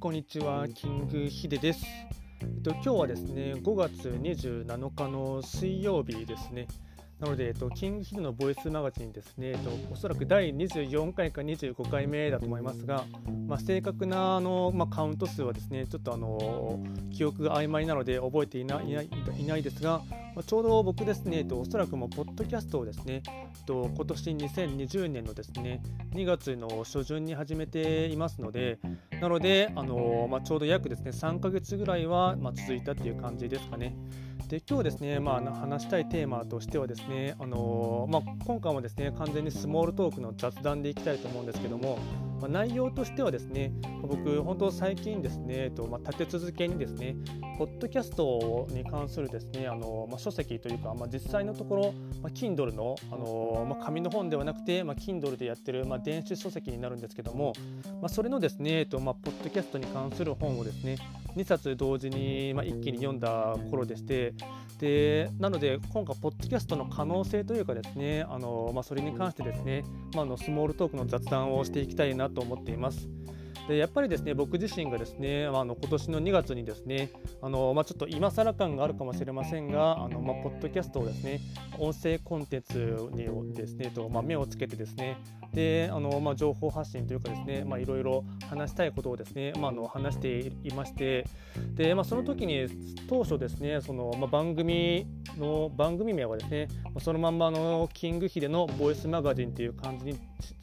こんにちは、キングヒデです。えっと、今日はですね、5月27日の水曜日ですね。なので、えっと、キングヒデのボイスマガジンですね、えっと、おそらく第24回か25回目だと思いますが、まあ、正確なあの、まあ、カウント数はですね、ちょっとあの記憶が曖昧なので覚えていないいないですが、ま、ちょうど僕ですね、えっと、おそらくもうポッドキャストをですね、えっと、今年2020年のですね、2月の初旬に始めていますので、なので、あのまあ、ちょうど約ですね、3ヶ月ぐらいは、ま、続いたっていう感じですかね。で今日ですね、まあ、話したいテーマとしてはですね、あのまあ、今回もですね完全にスモールトークの雑談でいきたいと思うんですけども、まあ、内容としてはですね僕本当最近ですね、えっとまあ、立て続けにですねポッドキャストに関するですねあの、まあ、書籍というか、まあ、実際のところ、まあ、Kindle のあの、まあ、紙の本ではなくて、まあ、Kindle でやってる、まあ、電子書籍になるんですけども、まあ、それのですね、えっとまあ、ポッドキャストに関する本をですね2冊同時に、まあ、一気に読んだ頃でしてでなので今回ポッドキャストの可能性というかですねあの、まあ、それに関してですね、まあ、のスモールトークの雑談をしていきたいなと思っています。でやっぱりですね僕自身がですね、あの今年の2月にですねあの、まあ、ちょっと今更感があるかもしれませんがあの、まあ、ポッドキャストをですね音声コンテンツにですねと、まあ、目をつけてですねであの、まあ、情報発信というかですねいろいろ話したいことをですね、まあ、の話していましてで、まあ、その時に当初ですねその、まあ、番組の番組名はですねそのまんまのキングヒデのボイスマガジンという感じに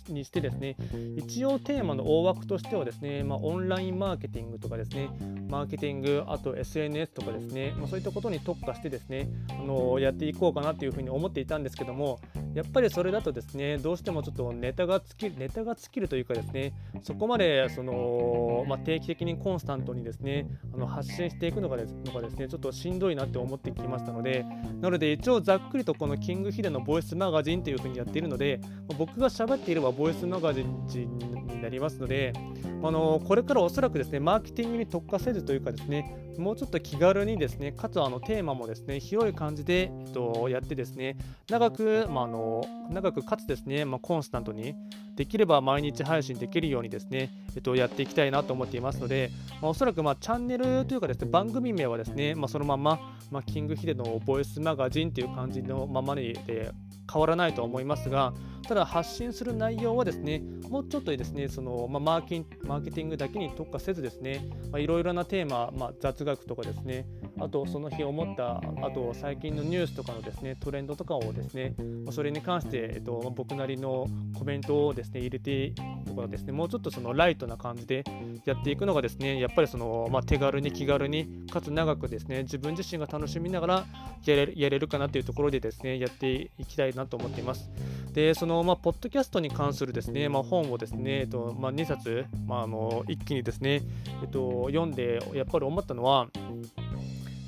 にしてですね一応テーマの大枠としてはですね、まあ、オンラインマーケティングとかですねマーケティングあと SNS とかですね、まあ、そういったことに特化してですねあのやっていこうかなというふうに思っていたんですけどもやっぱりそれだとですねどうしてもちょっとネタタが尽きネタが尽きるというかですねそこまでその、まあ、定期的にコンスタントにですねあの発信していくのがですのがですねちょっとしんどいなって思ってきましたのでなので一応ざっくりとこのキングヒデのボイスマガジンというふうにやっているので僕が喋っていればボイスマガジンになりますのであのこれからおそらくですねマーケティングに特化せずというかですねもうちょっと気軽にですねかつあのテーマもですね広い感じで、えっと、やってですね長く、まあ、あの長くかつですね、まあ、コンスタントにできれば毎日配信できるようにですね、えっと、やっていきたいなと思っていますので、まあ、おそらくまあチャンネルというかですね番組名はですね、まあ、そのまま、まあ、キングヒデのボイスマガジンという感じのままで変わらないと思いますがただ発信する内容はですねもうちょっとですねその、まあ、マーケマーケティングだけに特化せずですねいろいろなテーマ、まあ、雑学とかですねあとその日思ったあと最近のニュースとかのですねトレンドとかをですねそれに関して、えっと、僕なりのコメントをですね入れてとかですねもうちょっとそのライトな感じでやっていくのがですねやっぱりその、まあ、手軽に気軽にかつ長くですね自分自身が楽しみながらやれやれるかなというところでですねやっていきたいなと思っています。でそのまあ、ポッドキャストに関するですね、まあ、本をですね、えっとまあ、2冊、まあ、あの一気にですね、えっと、読んでやっぱり思ったのは、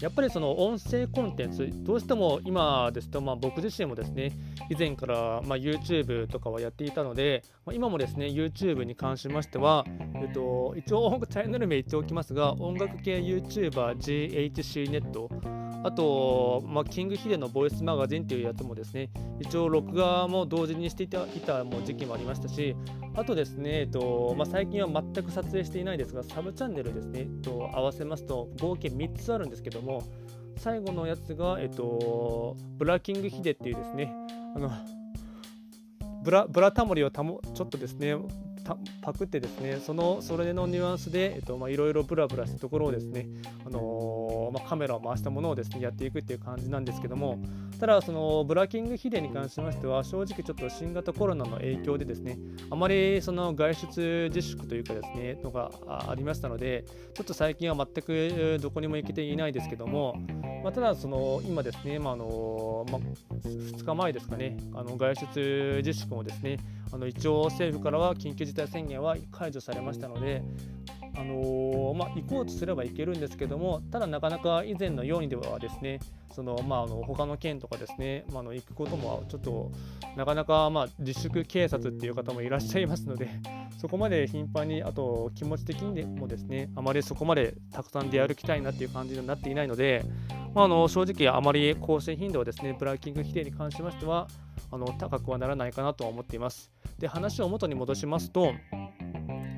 やっぱりその音声コンテンツ、どうしても今ですと、まあ、僕自身もですね、以前から、まあ、YouTube とかはやっていたので、まあ、今もですね、YouTube に関しましては、えっと、一応チャンネル名言っておきますが、音楽系 YouTuber GHC ネット、あと、まあ、キングヒデのボイスマガジンっていうやつもですね、一応録画も同時にしていたいたも時期もありましたし、あとですね、えっとまあ、最近は全く撮影していないですが、サブチャンネルですね、えっと、合わせますと合計3つあるんですけども、最後のやつが、えっと、ブラキングヒデっていうですね、あのブラブラタモリをたもちょっとですねパクってですねそのそれのニュアンスでいろいろブラブラしたところをですね、あのー、まあ、カメラを回したものをですねやっていくっていう感じなんですけどもただそのブラッキングヒデに関しましては正直ちょっと新型コロナの影響でですねあまりその外出自粛というかですねのがありましたのでちょっと最近は全くどこにも行けていないですけども、まあ、ただその今ですね、まあのまあ、2日前ですかねあの外出自粛もですねあの一応政府からは緊急事態宣言は解除されましたので、あの、まあ、行こうとすれば行けるんですけどもただなかなか以前のようにではですねその、まあ、あの他の県とかですね、まあ、の行くこともちょっとなかなか、まあ、自粛警察っていう方もいらっしゃいますのでそこまで頻繁にあと気持ち的にもですねあまりそこまでたくさん出歩きたいなっていう感じになっていないので、まあ、あの正直あまり更新頻度はですねブラッキング規定に関しましてはあの高くはならないかなとは思っています。で話を元に戻しますと、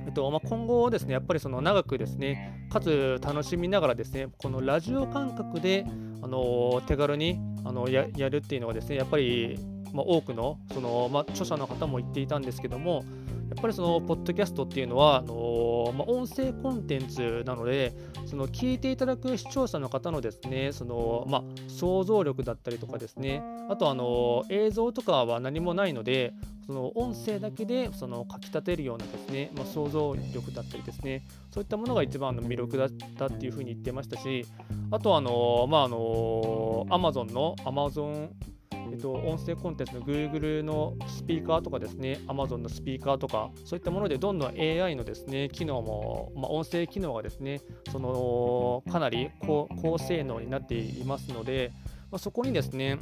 えっとまあ、今後ですね、やっぱりその長くですね、かつ楽しみながらですね、このラジオ感覚で、あの手軽にあのやるっていうのがですね、やっぱり、まあ、多くのその、まあ、著者の方も言っていたんですけども、やっぱりそのポッドキャストっていうのはあの、まあ、音声コンテンツなのでその聞いていただく視聴者の方のですねその、まあ、想像力だったりとかですねあとあの映像とかは何もないのでその音声だけでその書き立てるようなですね、まあ、想像力だったりですねそういったものが一番の魅力だったっていうふうに言ってましたしあとあのまああの Amazon の Amazon えっと、音声コンテンツの Google のスピーカーとかですね、Amazon のスピーカーとか、そういったものでどんどん AI のですね、機能も、まあ、音声機能がですね、そのかなり高性能になっていますので、まあ、そこにですね、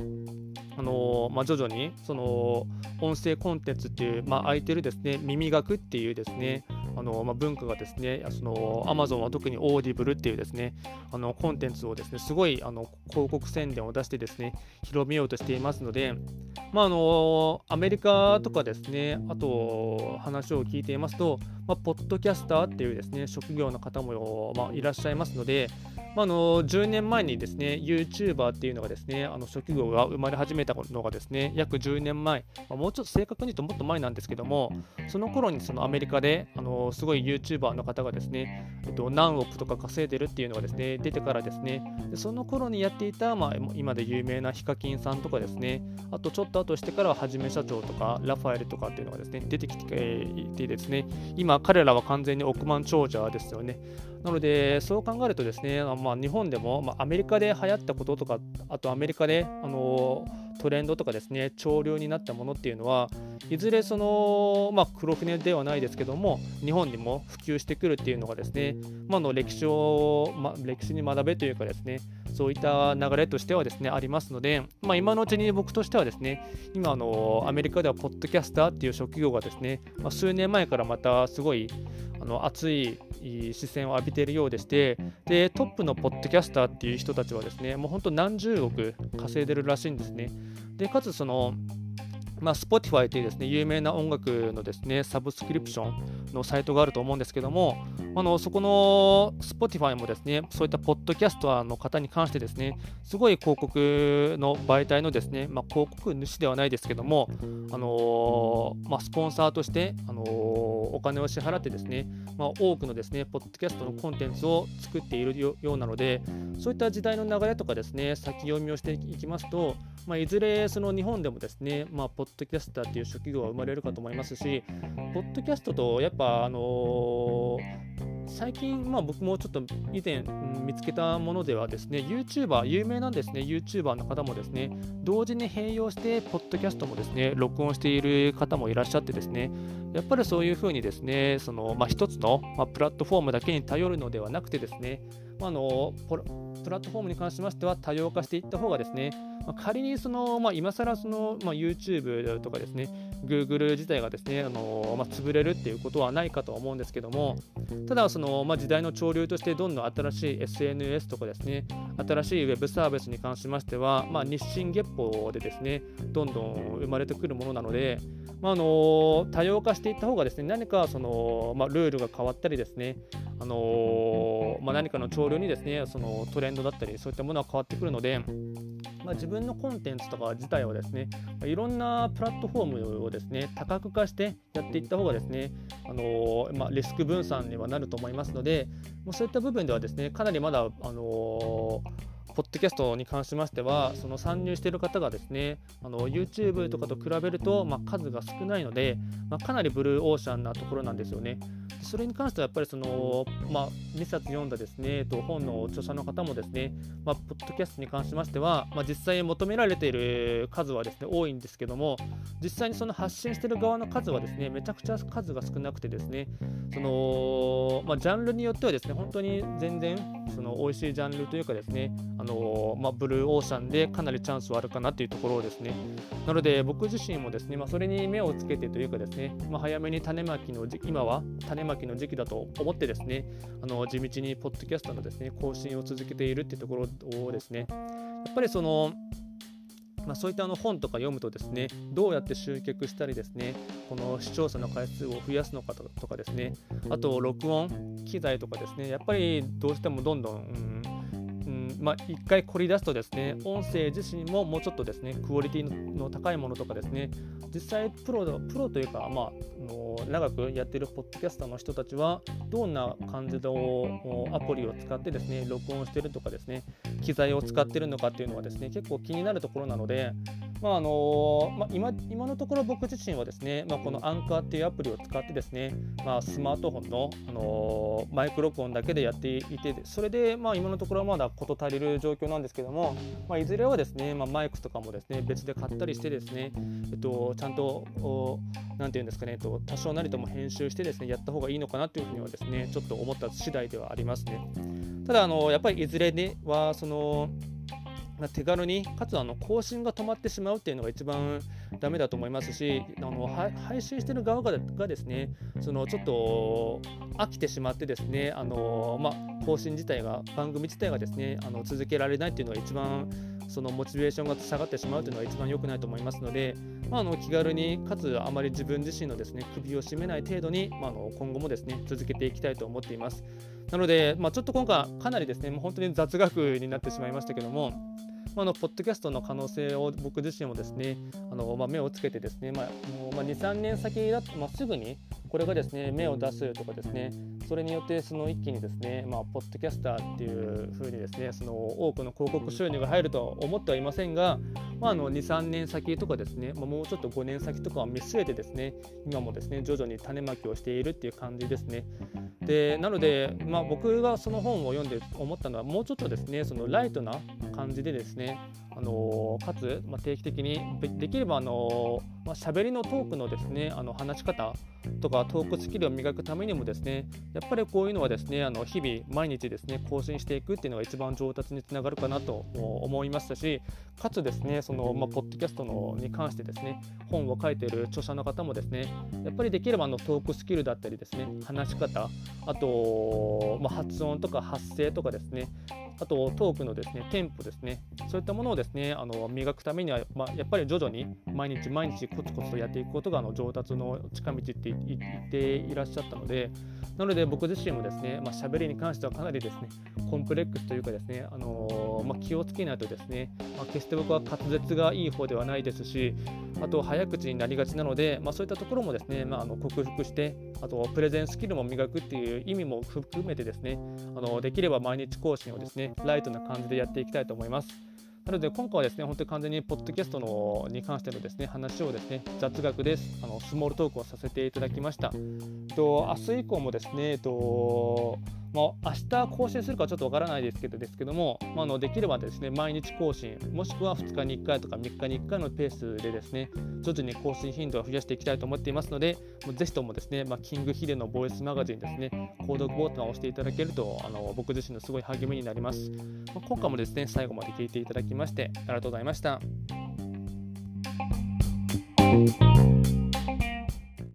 あのまあ、徐々にその音声コンテンツっていう、まあ、空いてるですね耳学っていうですねあのまあ、文化がですね、その Amazon は特に Audible っていうですね、あのコンテンツをですね、すごいあの広告宣伝を出してですね、広めようとしていますので、まあ、あのアメリカとかですね、あと話を聞いていますと、まあ、ポッドキャスターっていうですね、職業の方も、まあ、いらっしゃいますので、まあ、あの10年前にですね、YouTuber っていうのがですね、あの職業が生まれ始めたのがですね、約10年前、まあ、もうちょっと正確に言うともっと前なんですけども、その頃にそのアメリカで、あのすごい YouTuber の方がですね、えっと、何億とか稼いでるっていうのがですね、出てからですね、その頃にやっていた、まあ、今で有名なヒカキンさんとかですね、あとちょっと後してからはじめ社長とか、ラファエルとかっていうのがですね、出てきていてですね、今彼らは完全に億万長者ですよね。なので、そう考えるとですね、まあ、日本でも、まあ、アメリカで流行ったこととか、あとアメリカで、あのトレンドとかですね、潮流になったものっていうのは、いずれその、まあ、黒船ではないですけども、日本にも普及してくるっていうのがですね、まあ、の歴史を、ま歴史に学べというかですね、そういった流れとしてはですね、ありますので、まあ、今のうちに僕としてはですね、今あの、アメリカではポッドキャスターっていう職業がですね、まあ、数年前からまたすごいあの熱い視線を浴びているようでしてでトップのポッドキャスターっていう人たちはですねもう本当何十億稼いでるらしいんですね。でかつそのまあ、Spotify というですね有名な音楽のですねサブスクリプションのサイトがあると思うんですけども、あのそこの Spotify もですねそういったポッドキャスターの方に関してですねすごい広告の媒体のですね、まあ、広告主ではないですけども、あの、まあ、スポンサーとして、あの、お金を支払ってですね、まあ、多くのですねポッドキャストのコンテンツを作っているようなのでそういった時代の流れとかですね先読みをしていきますと、まあ、いずれその日本でもですね、まあ、ポッドキャスターっていう職業は生まれるかと思いますし、ポッドキャストとやっぱ、あのー、最近、まあ、僕もちょっと以前、見つけたものではですね、YouTuber、有名なんですね、YouTuber の方もですね、同時に併用して、ポッドキャストもですね、録音している方もいらっしゃってですね、やっぱりそういうふうにですね、そのまあ、一つの、まあ、プラットフォームだけに頼るのではなくてですね、まあ、のプラットフォームに関しましては多様化していった方がですね、まあ、仮にその、まあ、今更その、まあ、YouTube とかですね、Google 自体がですね、あのまあ、潰れるっていうことはないかとは思うんですけども、ただその、まあ、時代の潮流としてどんどん新しい SNS とかですね、新しい Web サービスに関しましては、まあ、日進月歩でですね、どんどん生まれてくるものなので、まあ、あの多様化していった方がですね、何かその、まあ、ルールが変わったりですね、あのまあ、何かの潮流にですね、そのトレンドだったり、そういったものは変わってくるので、まあ、自分のコンテンツとか自体はですね、いろんなプラットフォームをですね、多角化してやっていった方がですね、あのまあ、リスク分散にはなると思いますので、もうそういった部分ではですね、かなりまだ、あのポッドキャストに関しましては、その参入している方がですね、あの YouTube とかと比べると、まあ、数が少ないので、まあ、かなりブルーオーシャンなところなんですよね。それに関してはやっぱりその、まあ、2冊読んだですね、と本の著者の方もですね、まあ、ポッドキャストに関しましては、まあ、実際求められている数はですね多いんですけども、実際にその発信している側の数はですねめちゃくちゃ数が少なくてですね、そのまあ、ジャンルによってはですね本当に全然その美味しいジャンルというかですね、あのまあ、ブルーオーシャンでかなりチャンスはあるかなというところですね。なので僕自身もですね、まあ、それに目をつけてというかですね、まあ、早めに種まきの今は種まきの時期だと思ってですね、あの地道にポッドキャストのですね更新を続けているっていうところをですね、やっぱりそのまあ、そういったあの本とか読むとですねどうやって集客したりですねこの視聴者の回数を増やすのかとかですねあと録音機材とかですねやっぱりどうしてもどんどん、うんまあ、一回凝り出すとですね音声自身ももうちょっとですねクオリティの高いものとかですね実際プロプロというか、まあ、の長くやってるポッドキャスターの人たちはどんな感じのアプリを使ってですね録音してるとかですね機材を使ってるのかっていうのはですね結構気になるところなのでまああのまあ、今今のところ僕自身はですね、まあ、このアンカーっていうアプリを使ってですね、まあ、スマートフォンの、あのマイク録音だけでやっていてそれで、まあ、今のところはまだ事足りる状況なんですけども、まあ、いずれはですね、まあ、マイクとかもですね別で買ったりしてですね、えっと、ちゃんと何て言うんですかね、えっと、多少なりとも編集してですねやった方がいいのかなというふうにはですねちょっと思った次第ではありますね。ただあのやっぱりいずれねはその手軽にかつあの更新が止まってしまうっていうのが一番ダメだと思いますしあの配信してる側ががですねそのちょっと飽きてしまってですねあの、まあ、更新自体が番組自体がですねあの続けられないっていうのが一番そのモチベーションが下がってしまうというのが一番良くないと思いますので、まあ、あの気軽にかつあまり自分自身のですね首を絞めない程度に、まあ、の今後もですね続けていきたいと思っています。なので、まあ、ちょっと今回かなりですねもう本当に雑学になってしまいましたけどもまあ、のポッドキャストの可能性を僕自身もですねあの、まあ、目をつけてですね、まあもうまあ、23年先だと、まあ、すぐにこれがですね目を出すとかですねそれによってその一気にですね、まあ、ポッドキャスターっていう風にですねその多くの広告収入が入るとは思ってはいませんが、まあ、あの23年先とかですね、まあ、もうちょっと5年先とかを見据えてですね今もですね徐々に種まきをしているっていう感じですね。でなので、まあ、僕がその本を読んで思ったのはもうちょっとですねそのライトな感じでですねあのかつ、まあ、定期的にできればあのまあ、喋りのトークのですねあの話し方とかトークスキルを磨くためにもですねやっぱりこういうのはですねあの日々毎日ですね更新していくっていうのが一番上達につながるかなと思いましたしかつですねその、まあ、ポッドキャストのに関してですね本を書いている著者の方もですねやっぱりできればあのトークスキルだったりですね話し方あと、まあ、発音とか発声とかですねあとトークのですねテンポですね。そういったものをですねあの磨くためには、まあ、やっぱり徐々に毎日毎日コツコツとやっていくことがあの上達の近道って言っていらっしゃったのでなので僕自身もですね、まあ、喋りに関してはかなりですねコンプレックスというかですね、あのー、まあ、気をつけないとですね、まあ、決して僕は滑舌がいい方ではないですしあと早口になりがちなので、まあ、そういったところもですね、まあ、あの克服してあとプレゼンスキルも磨くっていう意味も含めてですねあのできれば毎日更新をですねねライトな感じでやっていきたいと思います。なので今回はですね、本当に完全にポッドキャストのに関してのですね話をですね雑学です。あのスモールトークをさせていただきました。と明日以降もですね、えっとまあ、明日更新するかちょっとわからないですけどですけども、まあ、のできればですね毎日更新もしくは2日に1回とか3日に1回のペースでですね徐々に更新頻度を増やしていきたいと思っていますのでもうぜひともですね、まあ、キングヒデのボイスマガジンですね購読ボタンを押していただけるとあの僕自身のすごい励みになります、まあ、今回もですね最後まで聞いていただきましてありがとうございました。